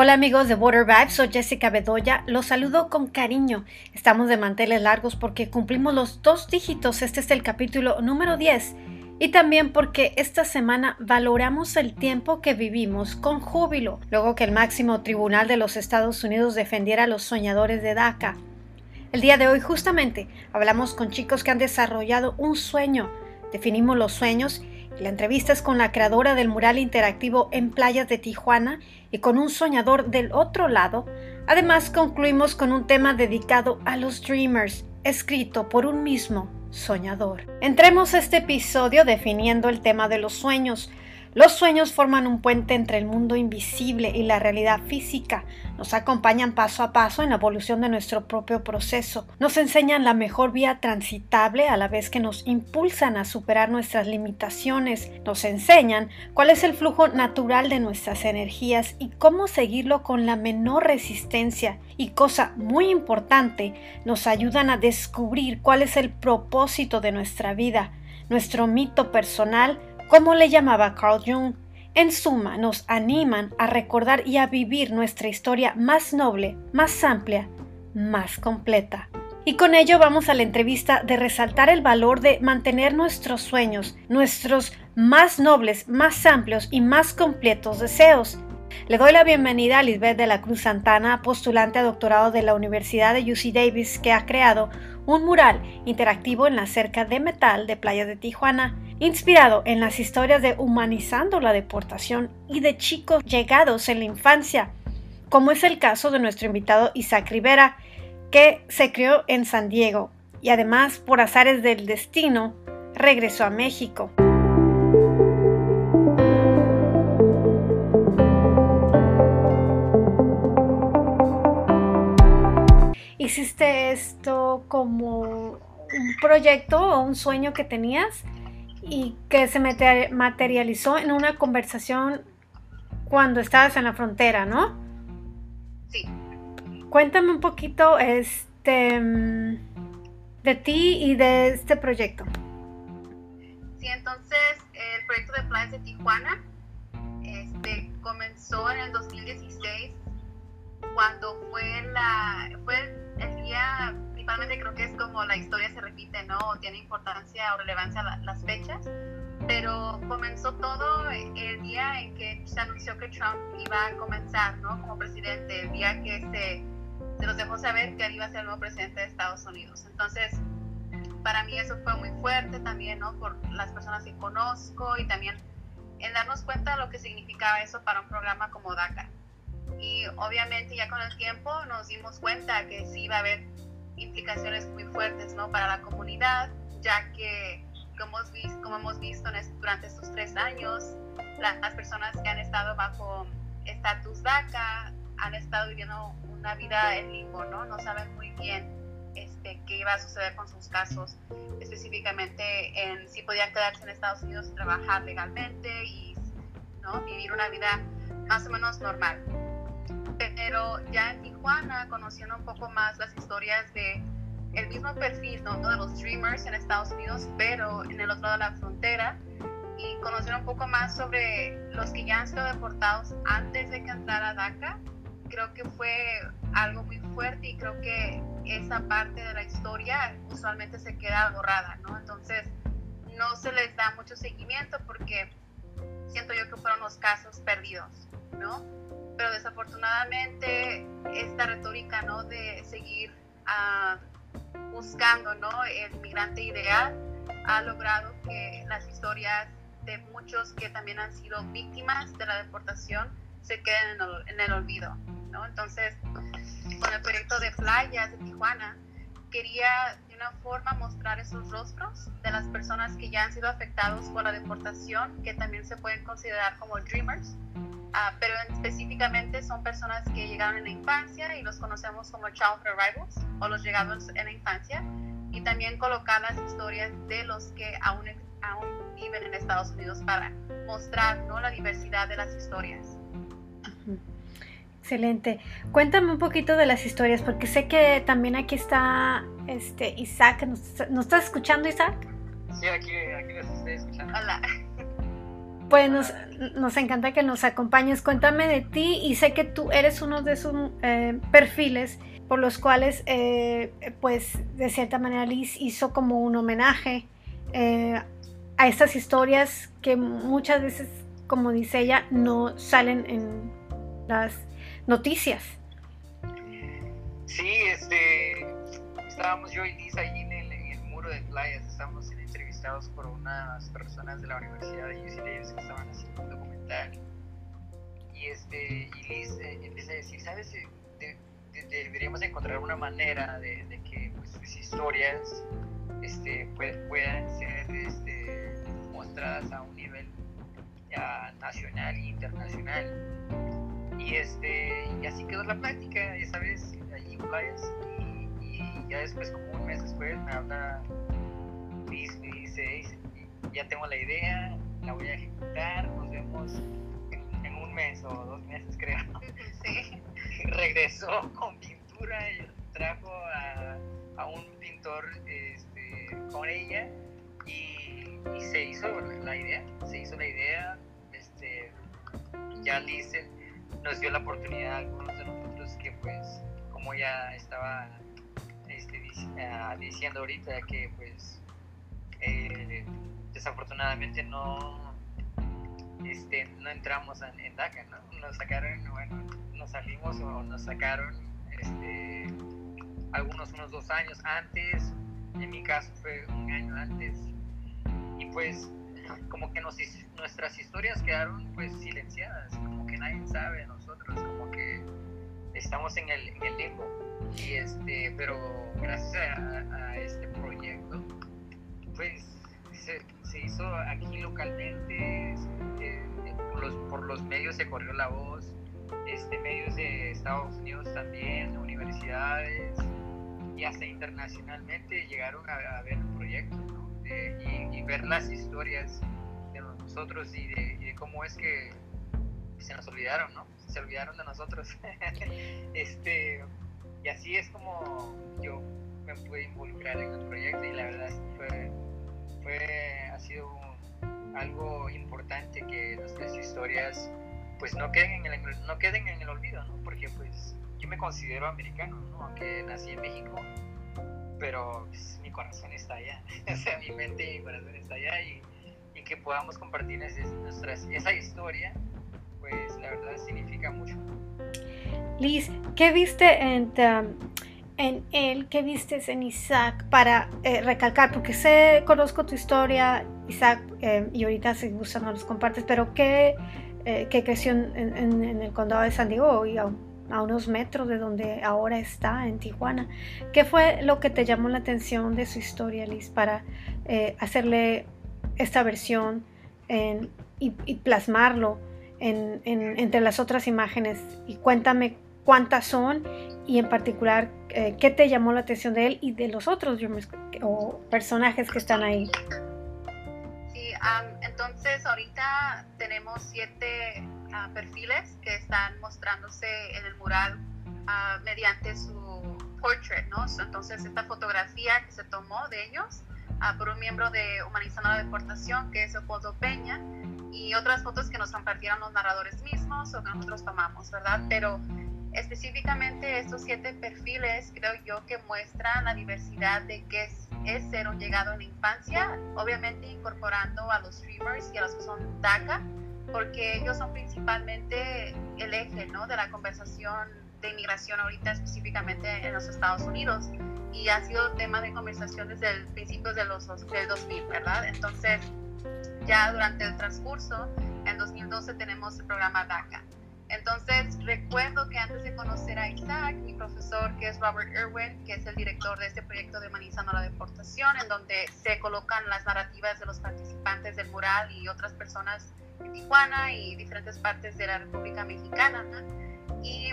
Hola amigos de Water Vibes, soy Jessica Bedoya, los saludo con cariño. Estamos de manteles largos porque cumplimos los dos dígitos, este es el capítulo número 10, y también porque esta semana valoramos el tiempo que vivimos con júbilo, luego que el máximo tribunal de los Estados Unidos defendiera a los soñadores de DACA. El día de hoy justamente hablamos con chicos que han desarrollado un sueño, definimos los sueños la entrevista es con la creadora del mural interactivo en playas de Tijuana y con un soñador del otro lado. Además, concluimos con un tema dedicado a los Dreamers, escrito por un mismo soñador. Entremos este episodio definiendo el tema de los sueños. Los sueños forman un puente entre el mundo invisible y la realidad física. Nos acompañan paso a paso en la evolución de nuestro propio proceso. Nos enseñan la mejor vía transitable a la vez que nos impulsan a superar nuestras limitaciones. Nos enseñan cuál es el flujo natural de nuestras energías y cómo seguirlo con la menor resistencia. Y cosa muy importante, nos ayudan a descubrir cuál es el propósito de nuestra vida, nuestro mito personal, como le llamaba Carl Jung. En suma, nos animan a recordar y a vivir nuestra historia más noble, más amplia, más completa. Y con ello vamos a la entrevista de resaltar el valor de mantener nuestros sueños, nuestros más nobles, más amplios y más completos deseos. Le doy la bienvenida a Lisbeth de la Cruz Santana, postulante a doctorado de la Universidad de UC Davis, que ha creado un mural interactivo en la cerca de metal de Playa de Tijuana inspirado en las historias de humanizando la deportación y de chicos llegados en la infancia, como es el caso de nuestro invitado Isaac Rivera, que se crió en San Diego y además por azares del destino regresó a México. ¿Hiciste esto como un proyecto o un sueño que tenías? y que se materializó en una conversación cuando estabas en la frontera, ¿no? Sí. Cuéntame un poquito este de ti y de este proyecto. Sí, entonces el proyecto de Playas de Tijuana este, comenzó en el 2016 cuando fue la fue el día principalmente creo que es como la historia se repite, ¿no? tiene importancia o relevancia las fechas, pero comenzó todo el día en que se anunció que Trump iba a comenzar, ¿no? Como presidente, el día que se, se nos dejó saber que él iba a ser el nuevo presidente de Estados Unidos. Entonces, para mí eso fue muy fuerte también, ¿no? Por las personas que conozco y también en darnos cuenta de lo que significaba eso para un programa como DACA. Y obviamente ya con el tiempo nos dimos cuenta que sí iba a haber implicaciones muy fuertes ¿no? para la comunidad, ya que como hemos visto, como hemos visto durante estos tres años, las personas que han estado bajo estatus DACA han estado viviendo una vida en limbo, ¿no? No saben muy bien este, qué iba a suceder con sus casos, específicamente en si podían quedarse en Estados Unidos y trabajar legalmente y ¿no? vivir una vida más o menos normal pero ya en Tijuana, conociendo un poco más las historias de el mismo perfil ¿no? de los streamers en Estados Unidos, pero en el otro lado de la frontera, y conocer un poco más sobre los que ya han sido deportados antes de que entrara DACA, creo que fue algo muy fuerte y creo que esa parte de la historia usualmente se queda borrada, ¿no? Entonces, no se les da mucho seguimiento porque siento yo que fueron los casos perdidos, ¿no? Pero desafortunadamente esta retórica ¿no? de seguir ah, buscando ¿no? el migrante ideal ha logrado que las historias de muchos que también han sido víctimas de la deportación se queden en el, olvido. ¿no? Entonces, con el proyecto de playas de Tijuana, quería de una forma mostrar esos rostros de las personas que ya han sido afectados por la deportación, que también se pueden considerar como dreamers, Ah, pero específicamente son personas que llegaron en la infancia y los conocemos como child arrivals o los llegados en la infancia y también colocar las historias de los que aún, aún viven en Estados Unidos para mostrar ¿no? la diversidad de las historias. Excelente. Cuéntame un poquito de las historias, porque sé que también aquí está este Isaac. ¿Nos, estás escuchando, Isaac? Sí, aquí, aquí los estoy escuchando. Hola. Pues nos, encanta que nos acompañes. Cuéntame de ti y sé que tú eres uno de esos eh, perfiles por los cuales, eh, pues, de cierta manera Liz hizo como un homenaje eh, a estas historias que muchas veces, como dice ella, no salen en las noticias. Sí, este, estábamos yo y Liz ahí en el, en muro de playas, estábamos entrevistados por unas personas de la Universidad de UC Davis que estaban haciendo un documental. Y, este, y Liz eh, empieza a decir, ¿sabes? deberíamos encontrar una manera de, que pues, sus historias este, puedan ser este, mostradas a un nivel ya nacional e internacional. Y, este, y así quedó la práctica, ya sabes, allí en playas. Y, y, ya después, como un mes después, me habla Luis, me dice, ya tengo la idea, la voy a ejecutar, nos vemos en, en un mes o dos meses creo. Sí. regresó con pintura y trajo a, a un pintor este, con ella y, y, se hizo la idea, se hizo la idea, este, ya Liz nos dio la oportunidad a algunos de nosotros que pues como ya estaba este, ah, diciendo ahorita que pues eh, desafortunadamente no este, no entramos en, DACA, ¿no? Nos sacaron, bueno, nos salimos o nos sacaron este, algunos unos dos años antes, en mi caso fue un año antes, y pues como que nos, nuestras historias quedaron pues silenciadas, como que nadie sabe de nosotros, como que estamos en el, en el limbo. Y este, pero gracias a, este proyecto, pues se, hizo aquí localmente, por, los, por los medios se corrió la voz, este, medios de Estados Unidos también, universidades y hasta internacionalmente llegaron a, ver el proyecto y, ver las historias de nosotros y de, cómo es que se nos olvidaron, ¿no? Se olvidaron de nosotros. este, y así es como yo me pude involucrar en el proyecto y la verdad fue, ha sido algo importante que nuestras historias pues no queden en el, no queden en el olvido, ¿no? Porque pues yo me considero americano, ¿no? Aunque nací en México, pero pues, mi corazón está allá, o sea, mi mente y mi corazón está allá y, y que podamos compartir nuestras, esa historia, pues la verdad significa mucho. Liz, ¿qué viste en, en él, qué viste en Isaac para eh, recalcar? Porque sé, conozco tu historia, Isaac, eh, y ahorita si gustan no los compartes, pero ¿qué eh, que creció en, el condado de San Diego y a, unos metros de donde ahora está, en Tijuana. ¿Qué fue lo que te llamó la atención de su historia, Liz, para eh, hacerle esta versión y, plasmarlo entre las otras imágenes? Y cuéntame cuántas son y en particular eh, qué te llamó la atención de él y de los otros o personajes que están ahí entonces ahorita tenemos siete ah, perfiles que están mostrándose en el mural ah, mediante su portrait, ¿no? Entonces esta fotografía que se tomó de ellos ah, por un miembro de Humanizando la Deportación, que es Leopoldo Peña, y otras fotos que nos compartieron los narradores mismos o que nosotros tomamos, ¿verdad? Pero específicamente estos siete perfiles creo yo que muestran la diversidad de qué es ser un llegado en la infancia, obviamente incorporando a los streamers y a los que son DACA, porque ellos son principalmente el eje ¿no? de la conversación de inmigración ahorita específicamente en los Estados Unidos y ha sido tema de conversación desde el principio de los, del 2000, ¿verdad? Entonces, ya durante el transcurso, en 2012 tenemos el programa DACA. Entonces, recuerdo que antes de conocer a Isaac, mi profesor, que es Robert Irwin, que es el director de este proyecto de Manizando la Deportación, en donde se colocan las narrativas de los participantes del mural y otras personas de Tijuana y diferentes partes de la República Mexicana. Y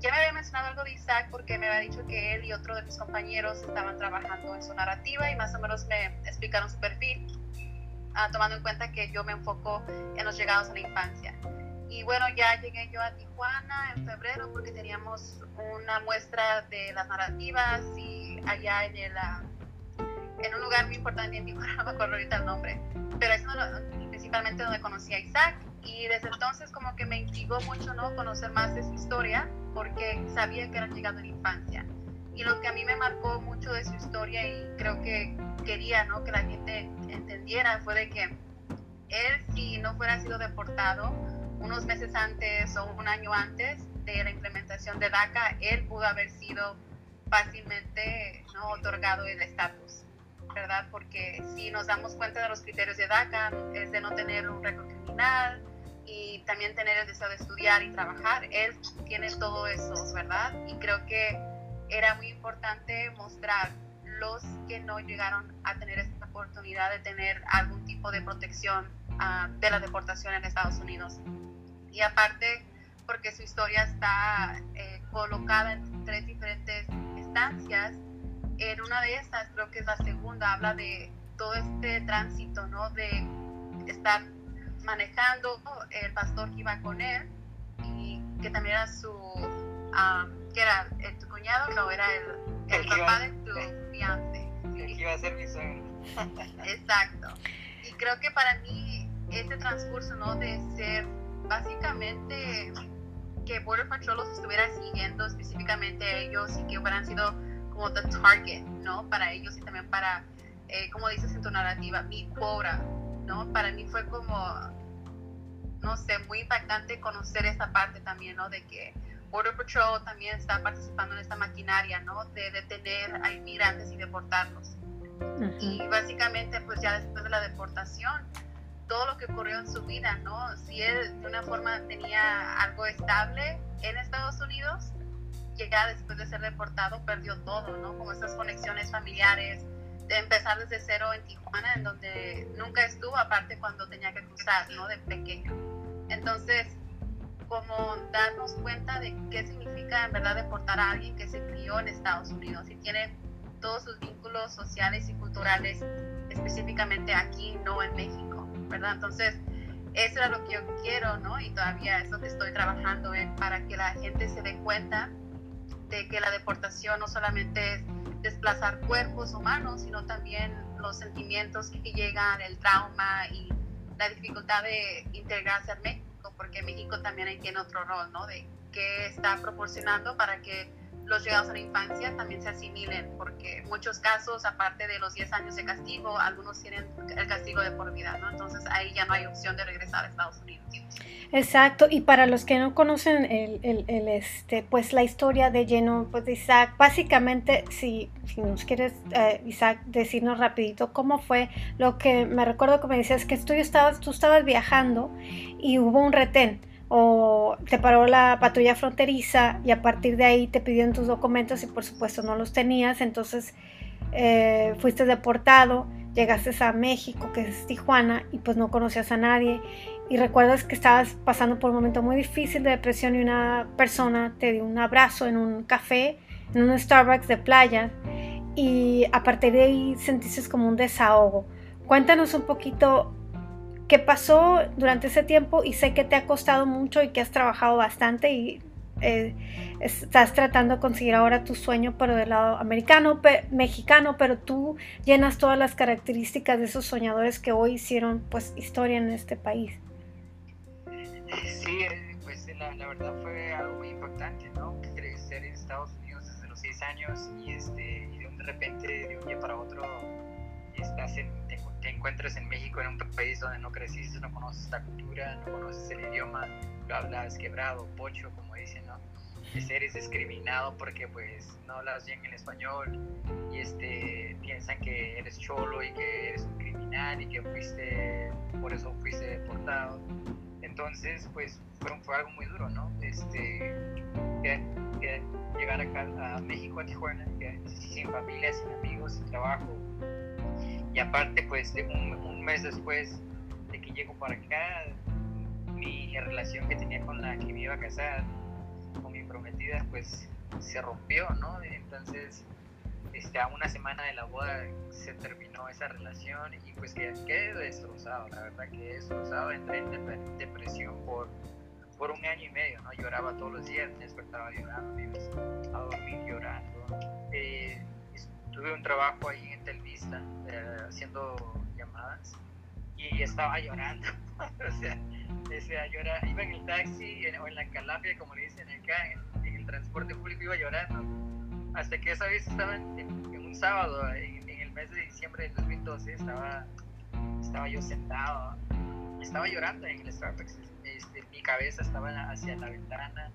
ya me había mencionado algo de Isaac porque me había dicho que él y otro de mis compañeros estaban trabajando en su narrativa y más o menos me explicaron su perfil, ah, tomando en cuenta que yo me enfoco en los llegados a la infancia. Y bueno, ya llegué yo a Tijuana en febrero porque teníamos una muestra de las narrativas y allá en, el, ah, en un lugar muy importante en Tijuana, no me acuerdo ahorita el nombre, pero es principalmente donde conocí a Isaac y desde entonces como que me intrigó mucho, ¿no? Conocer más de su historia porque sabía que era llegado en la infancia. Y lo que a mí me marcó mucho de su historia y creo que quería, ¿no? Que la gente entendiera fue de que él si no fuera sido deportado unos meses antes o un año antes de la implementación de DACA, él pudo haber sido fácilmente ¿no? otorgado el estatus, ¿verdad? Porque si nos damos cuenta de los criterios de DACA, es de no tener un récord criminal y también tener el deseo de estudiar y trabajar. Él tiene todo eso, ¿verdad? Y creo que era muy importante mostrar los que no llegaron a tener esta oportunidad de tener algún tipo de protección uh, de la deportación en Estados Unidos. Y aparte, porque su historia está eh, colocada en tres diferentes estancias, en una de estas, creo que es la segunda, habla de todo este tránsito, ¿no? De estar manejando el pastor que iba con él y que también era su, um, que era tu cuñado, no, era el, el, papá de tu fiance. El que iba a ser mi suegro. Exacto. Y creo que para mí este transcurso, ¿no? De ser básicamente que Border Patrol los estuviera siguiendo específicamente a ellos y que hubieran sido como the target, ¿no? Para ellos y también para, eh, como dices en tu narrativa, mi quota, ¿no? Para mí fue como, no sé, muy impactante conocer esta parte también, ¿no? De que Border Patrol también está participando en esta maquinaria, ¿no? De detener a inmigrantes y deportarlos. Y básicamente, pues ya después de la deportación, todo lo que ocurrió en su vida, ¿no? Si él de una forma tenía algo estable en Estados Unidos, ya después de ser deportado perdió todo, ¿no? Como esas conexiones familiares, de empezar desde cero en Tijuana, en donde nunca estuvo, aparte cuando tenía que cruzar, ¿no? De pequeño. Entonces, como darnos cuenta de qué significa en verdad deportar a alguien que se crió en Estados Unidos y tiene todos sus vínculos sociales y culturales específicamente aquí, no en México, Entonces, eso es lo que yo quiero, ¿no? Y todavía es lo que estoy trabajando en para que la gente se dé cuenta de que la deportación no solamente es desplazar cuerpos humanos, sino también los sentimientos que llegan, el trauma y la dificultad de integrarse a México, porque México también tiene otro rol, ¿no? De qué está proporcionando para que los llegados a la infancia también se asimilen, porque muchos casos, aparte de los 10 años de castigo, algunos tienen el castigo de por vida, ¿no? Entonces ahí ya no hay opción de regresar a Estados Unidos. Exacto, y para los que no conocen el, el, este, pues la historia de lleno pues Isaac, básicamente, si, si nos quieres, eh, Isaac, decirnos rapidito cómo fue lo que me recuerdo que me decías que tú estabas, tú estabas viajando y hubo un retén o te paró la patrulla fronteriza y a partir de ahí te pidieron tus documentos y por supuesto no los tenías, entonces eh, fuiste deportado, llegaste a México, que es Tijuana, y pues no conocías a nadie y recuerdas que estabas pasando por un momento muy difícil de depresión y una persona te dio un abrazo en un café, en un Starbucks de playa y a partir de ahí sentiste como un desahogo. Cuéntanos un poquito qué pasó durante ese tiempo y sé que te ha costado mucho y que has trabajado bastante y eh, estás tratando de conseguir ahora tu sueño pero del lado americano, mexicano, pero tú llenas todas las características de esos soñadores que hoy hicieron pues historia en este país. Sí, eh, pues la, la verdad fue algo muy impactante, ¿no? Crecer en Estados Unidos desde los seis años y, este, y de repente, de un día para otro, estás en, te encuentras en México, en un país donde no creciste, no conoces la cultura, no conoces el idioma, lo hablas quebrado, pocho, como dicen, ¿no? Eres discriminado porque pues no hablas bien el español y este, piensan que eres cholo y que eres un criminal y que fuiste, por eso fuiste deportado. Entonces, pues fue, fue algo muy duro, ¿no? Este, llegar acá a México, a Tijuana, sin familia, sin amigos, sin trabajo, y aparte, pues un, mes después de que llego para acá, mi relación que tenía con la que me iba a casar, con mi prometida, pues se rompió, ¿no? Entonces, este, a una semana de la boda se terminó esa relación y pues quedé, destrozado, la verdad que destrozado, entré en depresión por, por un año y medio, ¿no? Lloraba todos los días, me despertaba llorando, me iba a dormir llorando. Eh, tuve un trabajo ahí en Telvista eh, haciendo llamadas y estaba llorando. o sea, llora, iba en el taxi o en la calafia, como le dicen acá, en, el transporte público, iba llorando. Hasta que esa vez estaba en, un sábado, en, el mes de diciembre del 2012, estaba, estaba yo sentado, estaba llorando en el Starbucks. Este, mi cabeza estaba hacia la ventana,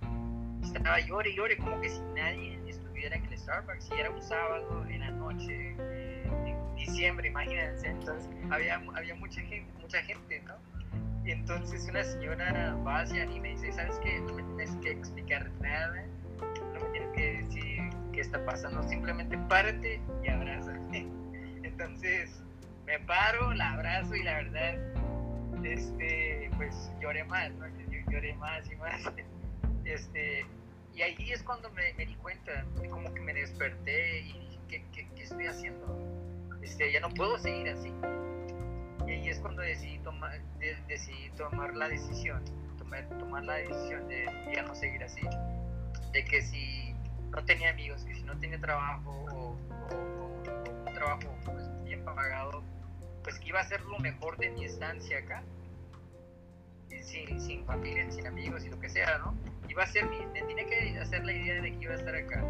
estaba llore y llore, como que si nadie estuviera en el Starbucks. Y era un sábado en la noche, en diciembre, imagínense. Entonces había, había mucha gente, mucha gente, ¿no? Entonces una señora va hacia mí y me dice, ¿sabes qué? No me tienes que explicar nada, no me tienes que decir qué está pasando, simplemente párate y abrázame. Entonces me paro, la abrazo y la verdad, este, pues lloré más, ¿no? Lloré más y más. Este, y ahí es cuando me, di cuenta, como que me desperté y dije, ¿qué, qué, estoy haciendo? Este, ya no puedo seguir así y ahí es cuando decidí tomar, decidí tomar la decisión, tomar, tomar la decisión de ya no seguir así. De que si no tenía amigos, que si no tenía trabajo o, un trabajo pues, bien pagado, pues que iba a ser lo mejor de mi estancia acá. Sin, sin familia, sin amigos y lo que sea, ¿no? Iba a ser mi, tenía que hacer la idea de que iba a estar acá.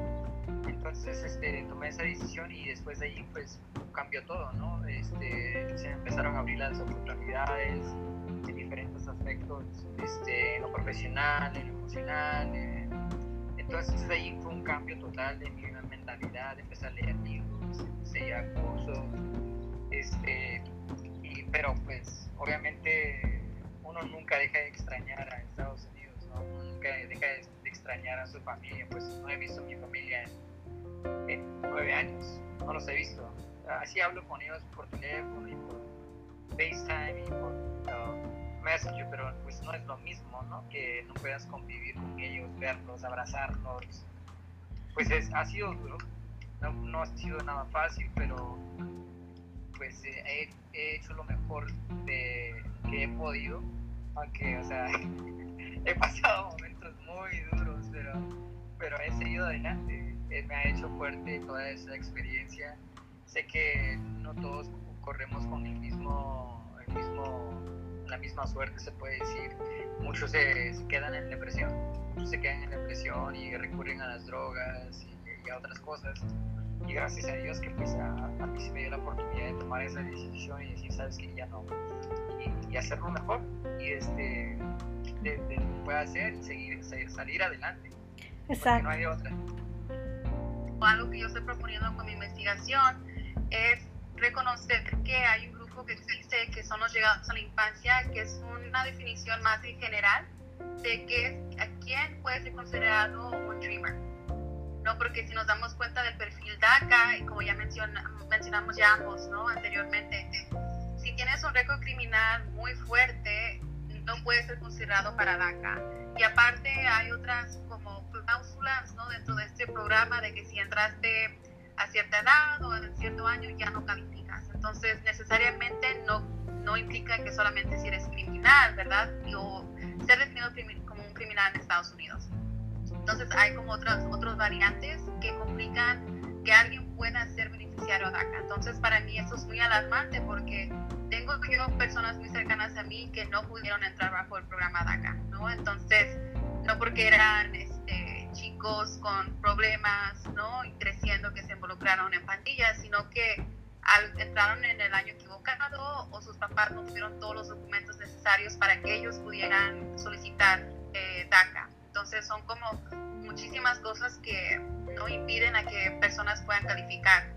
Entonces este, tomé esa decisión y después de ahí pues cambió todo, ¿no? Este, se empezaron a abrir las oportunidades en diferentes aspectos, este, en lo profesional, en lo emocional. entonces de ahí fue un cambio total de mi mentalidad, empecé a leer libros, empecé a cursos, este, y, pero pues obviamente uno nunca deja de extrañar a Estados Unidos, ¿no? Deja de, extrañar a su familia, pues no he visto a mi familia en nueve años, no los he visto así hablo con ellos por teléfono y por FaceTime y por uh, Messenger, pero pues no es lo mismo, ¿no? Que no puedas convivir con ellos, verlos, abrazarlos. Pues es, ha sido duro, no, no ha sido nada fácil, pero pues he, he hecho lo mejor de, que he podido, aunque, o sea, he pasado momentos muy duros, pero, pero he seguido adelante, me ha hecho fuerte toda esa experiencia. Sé que no todos corremos con el mismo, el mismo, la misma suerte, se puede decir. Muchos se, quedan en depresión, muchos se quedan en depresión y recurren a las drogas y, a otras cosas. Y gracias a Dios que pues a, mí se me dio la oportunidad de tomar esa decisión y decir, sabes que ya no, y, hacerlo mejor. Y este, hacer y seguir, salir adelante. Exacto. no hay otra. Algo que yo estoy proponiendo con mi investigación es reconocer que hay un grupo que existe que son los llegados a la infancia, que es una definición más en general de que a quién puede ser considerado un dreamer. ¿no? Porque si nos damos cuenta del perfil DACA, y como ya mencionamos ya ambos ¿no? anteriormente, si tienes un récord criminal muy fuerte, no puede ser considerado para DACA. Y aparte hay otras como cláusulas ¿no? dentro de este programa de que si entraste a cierta edad o en cierto año ya no calificas. Entonces, necesariamente no, no implica que solamente si eres criminal, ¿verdad? O ser definido como un criminal en Estados Unidos. Entonces, hay como otras, otras variantes que complican que alguien pueda ser beneficiario de DACA. Entonces, para mí eso es muy alarmante porque yo personas muy cercanas a mí que no pudieron entrar bajo el programa DACA, ¿no? Entonces, no porque eran este, chicos con problemas, ¿no? Y creciendo que se involucraron en pandillas, sino que al, entraron en el año equivocado o sus papás no tuvieron todos los documentos necesarios para que ellos pudieran solicitar eh, DACA. Entonces son como muchísimas cosas que no impiden a que personas puedan calificar.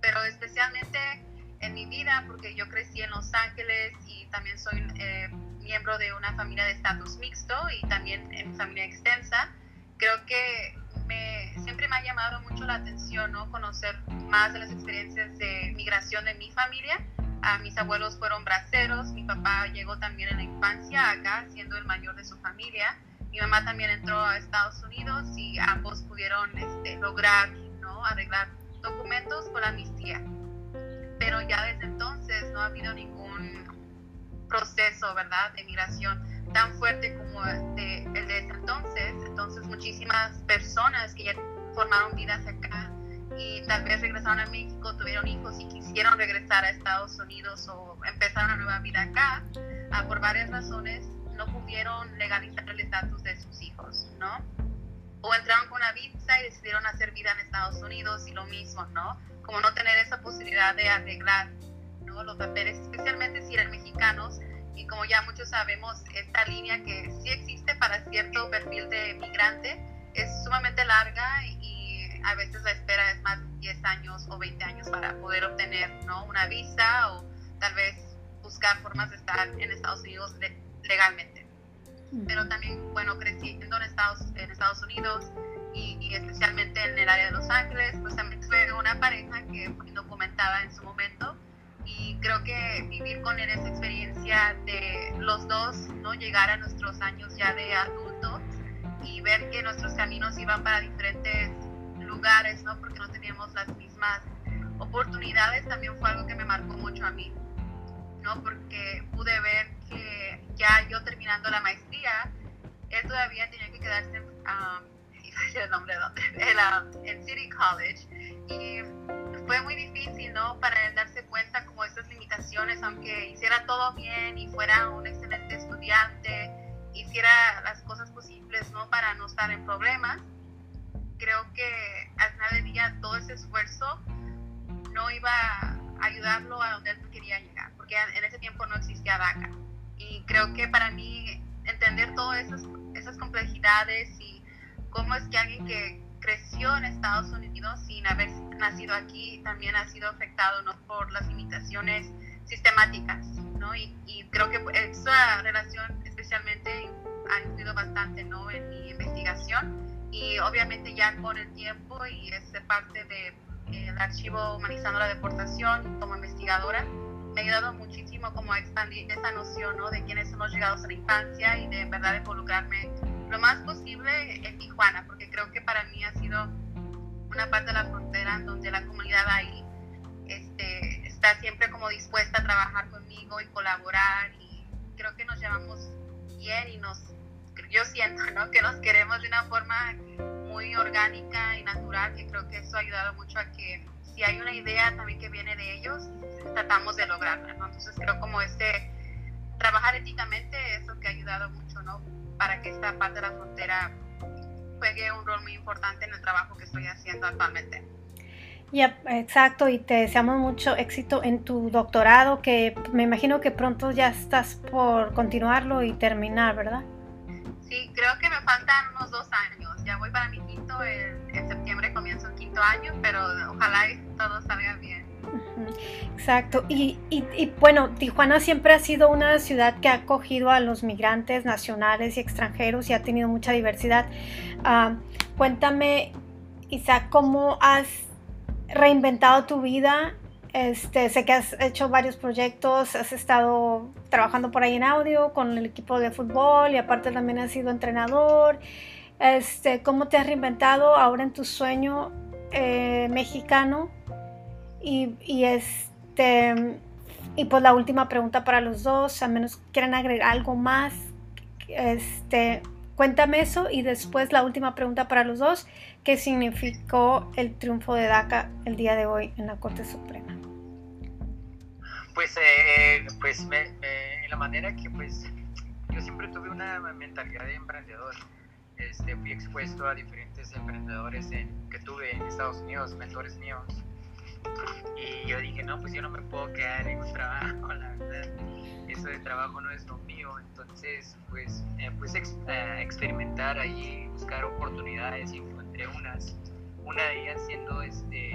Pero especialmente en mi vida, porque yo crecí en Los Ángeles y también soy eh, miembro de una familia de estatus mixto y también en familia extensa, creo que me, siempre me ha llamado mucho la atención ¿no? conocer más de las experiencias de migración de mi familia. a mis abuelos fueron braceros, mi papá llegó también en la infancia acá, siendo el mayor de su familia. Mi mamá también entró a Estados Unidos y ambos pudieron este, lograr ¿no? arreglar documentos con la amnistía. Pero ya desde entonces no ha habido ningún proceso, ¿verdad?, de migración tan fuerte como el de, el de ese entonces. Entonces, muchísimas personas que ya formaron vidas acá y tal vez regresaron a México, tuvieron hijos y quisieron regresar a Estados Unidos o empezar una nueva vida acá, ah, por varias razones no pudieron legalizar el estatus de sus hijos, ¿no? O entraron con una visa y decidieron hacer vida en Estados Unidos y lo mismo, ¿no? Como no tener esa posibilidad de arreglar ¿no? los papeles, especialmente si eran mexicanos. Y como ya muchos sabemos, esta línea que sí existe para cierto perfil de migrante es sumamente larga y a veces la espera es más de 10 años o 20 años para poder obtener ¿no? una visa o tal vez buscar formas de estar en Estados Unidos legalmente. Pero también, bueno, creciendo en Estados, en Estados Unidos y, especialmente en el área de Los Ángeles, pues también tuve una pareja que fue documentada en su momento y creo que vivir con él esa experiencia de los dos, ¿no? Llegar a nuestros años ya de adultos y ver que nuestros caminos iban para diferentes lugares, ¿no? Porque no teníamos las mismas oportunidades, también fue algo que me marcó mucho a mí, ¿no? Porque pude ver que ya yo terminando la maestría, él todavía tenía que quedarse, um, el nombre de dónde, um, en City College. Y fue muy difícil, ¿no? Para él darse cuenta como esas limitaciones, aunque hiciera todo bien y fuera un excelente estudiante, hiciera las cosas posibles, ¿no? Para no estar en problemas. Creo que al final del día todo ese esfuerzo no iba a ayudarlo a donde él quería llegar, porque en ese tiempo no existía DACA y creo que para mí entender todas esas, esas complejidades y cómo es que alguien que creció en Estados Unidos sin haber nacido aquí también ha sido afectado ¿no? por las limitaciones sistemáticas, ¿no? Y, y, creo que esa relación especialmente ha influido bastante, ¿no? En mi investigación y obviamente ya con el tiempo y es parte del de, el archivo Humanizando la Deportación como investigadora, me ha ayudado muchísimo como a expandir esa noción ¿no? de quiénes hemos llegado a la infancia y de en verdad involucrarme lo más posible en Tijuana, porque creo que para mí ha sido una parte de la frontera en donde la comunidad ahí este, está siempre como dispuesta a trabajar conmigo y colaborar y creo que nos llevamos bien y nos, yo siento ¿no? que nos queremos de una forma muy orgánica y natural, que creo que eso ha ayudado mucho a que si hay una idea también que viene de ellos, tratamos de lograrla, ¿no? Entonces creo como este, trabajar éticamente es lo que ha ayudado mucho, ¿no? Para que esta parte de la frontera juegue un rol muy importante en el trabajo que estoy haciendo actualmente. Ya, exacto, y te deseamos mucho éxito en tu doctorado, que me imagino que pronto ya estás por continuarlo y terminar, ¿verdad? Sí, creo que me faltan unos dos años. Ya voy para mi quinto, en, en septiembre comienzo el quinto año, pero ojalá todo salga bien. Exacto. Y, bueno, Tijuana siempre ha sido una ciudad que ha acogido a los migrantes nacionales y extranjeros y ha tenido mucha diversidad. Uh, cuéntame, Isaac, ¿cómo has reinventado tu vida? Este, sé que has hecho varios proyectos, has estado trabajando por ahí en audio con el equipo de fútbol y aparte también has sido entrenador. Este, ¿Cómo te has reinventado ahora en tu sueño eh, mexicano? Y, y, este, y pues la última pregunta para los dos, a menos quieran agregar algo más, este, cuéntame eso y después la última pregunta para los dos, ¿qué significó el triunfo de DACA el día de hoy en la Corte Suprema? Pues, eh, pues me, en la manera que pues yo siempre tuve una mentalidad de emprendedor. Este, fui expuesto a diferentes emprendedores en, que tuve en Estados Unidos, mentores míos, y yo dije, no, pues yo no me puedo quedar en un trabajo, la verdad. Eso de trabajo no es lo mío. Entonces, pues puse a experimentar ahí, buscar oportunidades y encontré unas. Una de ellas siendo, este,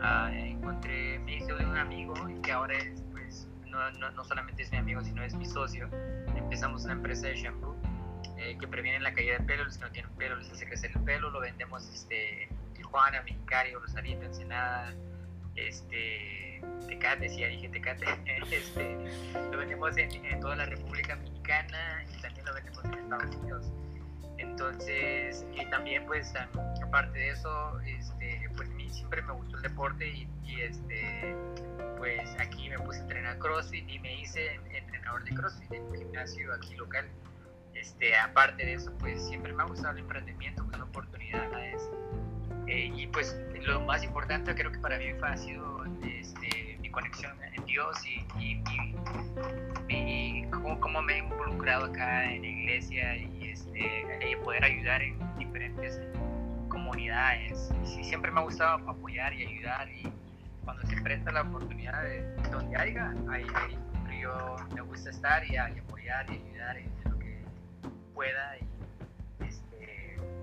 ah, encontré, me hice de un amigo que ahora es, pues, no, no, no, solamente es mi amigo, sino es mi socio. Empezamos una empresa de shampoo eh, que previene la caída de pelo, los que no tienen pelo les hace crecer el pelo, lo vendemos este, Tijuana, Mexicali, Rosarito, Ensenada, este, Tecate, sí, ya dije Tecate, este, lo vendemos en, toda la República Mexicana y también lo vendemos en Estados Unidos. Entonces, y también pues aparte de eso, este, pues a mí siempre me gustó el deporte y, este, pues aquí me puse a entrenar CrossFit y me hice entrenador de CrossFit en un gimnasio aquí local. Este, aparte de eso, pues siempre me ha gustado el emprendimiento, buscar oportunidades Eh, y pues lo más importante creo que para mí ha sido este, mi conexión en Dios y, y, cómo, cómo, me he involucrado acá en la iglesia y este, poder ayudar en diferentes comunidades. Siempre me ha gustado apoyar y ayudar y cuando se presta la oportunidad de donde haya, ahí, ahí yo me gusta estar y, apoyar y ayudar en lo que pueda.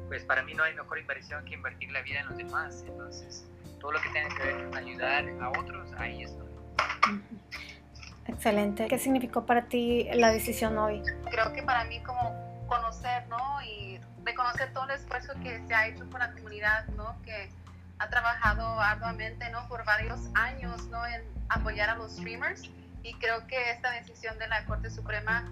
Pues para mí no hay mejor inversión que invertir la vida en los demás. Entonces, todo lo que tenga que ver con ayudar a otros, ahí estoy. Excelente. ¿Qué significó para ti la decisión hoy? Creo que para mí como conocer, ¿no? Y reconocer todo el esfuerzo que se ha hecho por la comunidad, ¿no? Que ha trabajado arduamente, ¿no? Por varios años, ¿no? En apoyar a los streamers. Y creo que esta decisión de la Corte Suprema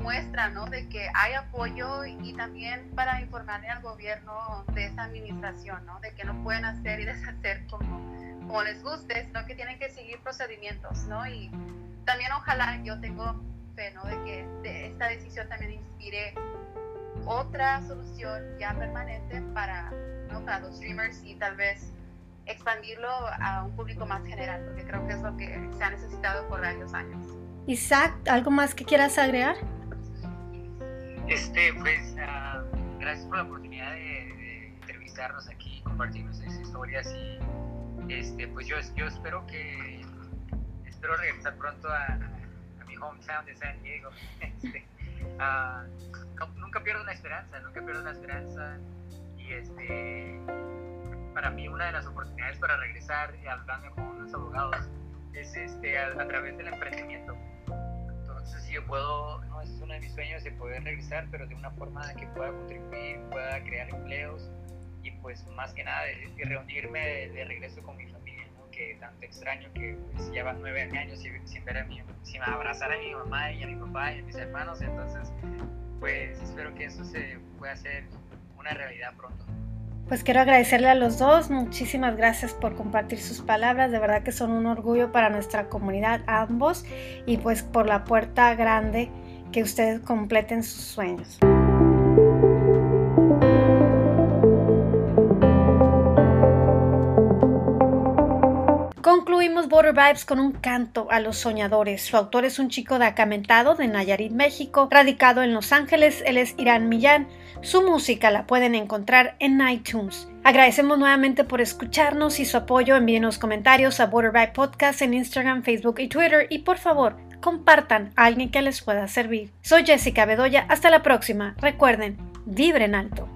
muestra, ¿no? De que hay apoyo y también para informarle al gobierno de esa administración, ¿no? De que no pueden hacer y deshacer como, como les guste, sino que tienen que seguir procedimientos, ¿no? Y también ojalá yo tengo fe, ¿no? De que esta decisión también inspire otra solución ya permanente para, ¿no? para los streamers y tal vez expandirlo a un público más general, porque creo que es lo que se ha necesitado por varios años. Isaac, ¿algo más que quieras agregar? Este, pues, uh, gracias por la oportunidad de, entrevistarnos aquí, compartir nuestras historias y, este, pues yo, yo espero que, espero regresar pronto a, mi hometown de San Diego. Este, uh, nunca pierdo una esperanza, nunca pierdo una esperanza y este para mí una de las oportunidades para regresar y hablando con unos abogados es este, a, través del emprendimiento. Entonces, si yo puedo, no, es uno de mis sueños de poder regresar, pero de una forma que pueda contribuir, pueda crear empleos y pues más que nada de, reunirme de, regreso con mi familia, que tanto extraño que pues, lleva nueve años sin, sin ver a mi, sin abrazar a mi mamá y a mi papá y a mis hermanos, entonces pues espero que eso se pueda hacer una realidad pronto. Pues quiero agradecerle a los dos, muchísimas gracias por compartir sus palabras, de verdad que son un orgullo para nuestra comunidad ambos y pues por la puerta grande que ustedes completen sus sueños. Concluimos Border Vibes con un canto a los soñadores. Su autor es un chico de acamentado de Nayarit, México, radicado en Los Ángeles. Él es Irán Millán. Su música la pueden encontrar en iTunes. Agradecemos nuevamente por escucharnos y su apoyo. Envíenos comentarios a Border Vibe Podcast en Instagram, Facebook y Twitter. Y por favor, compartan a alguien que les pueda servir. Soy Jessica Bedoya. Hasta la próxima. Recuerden, vibren alto.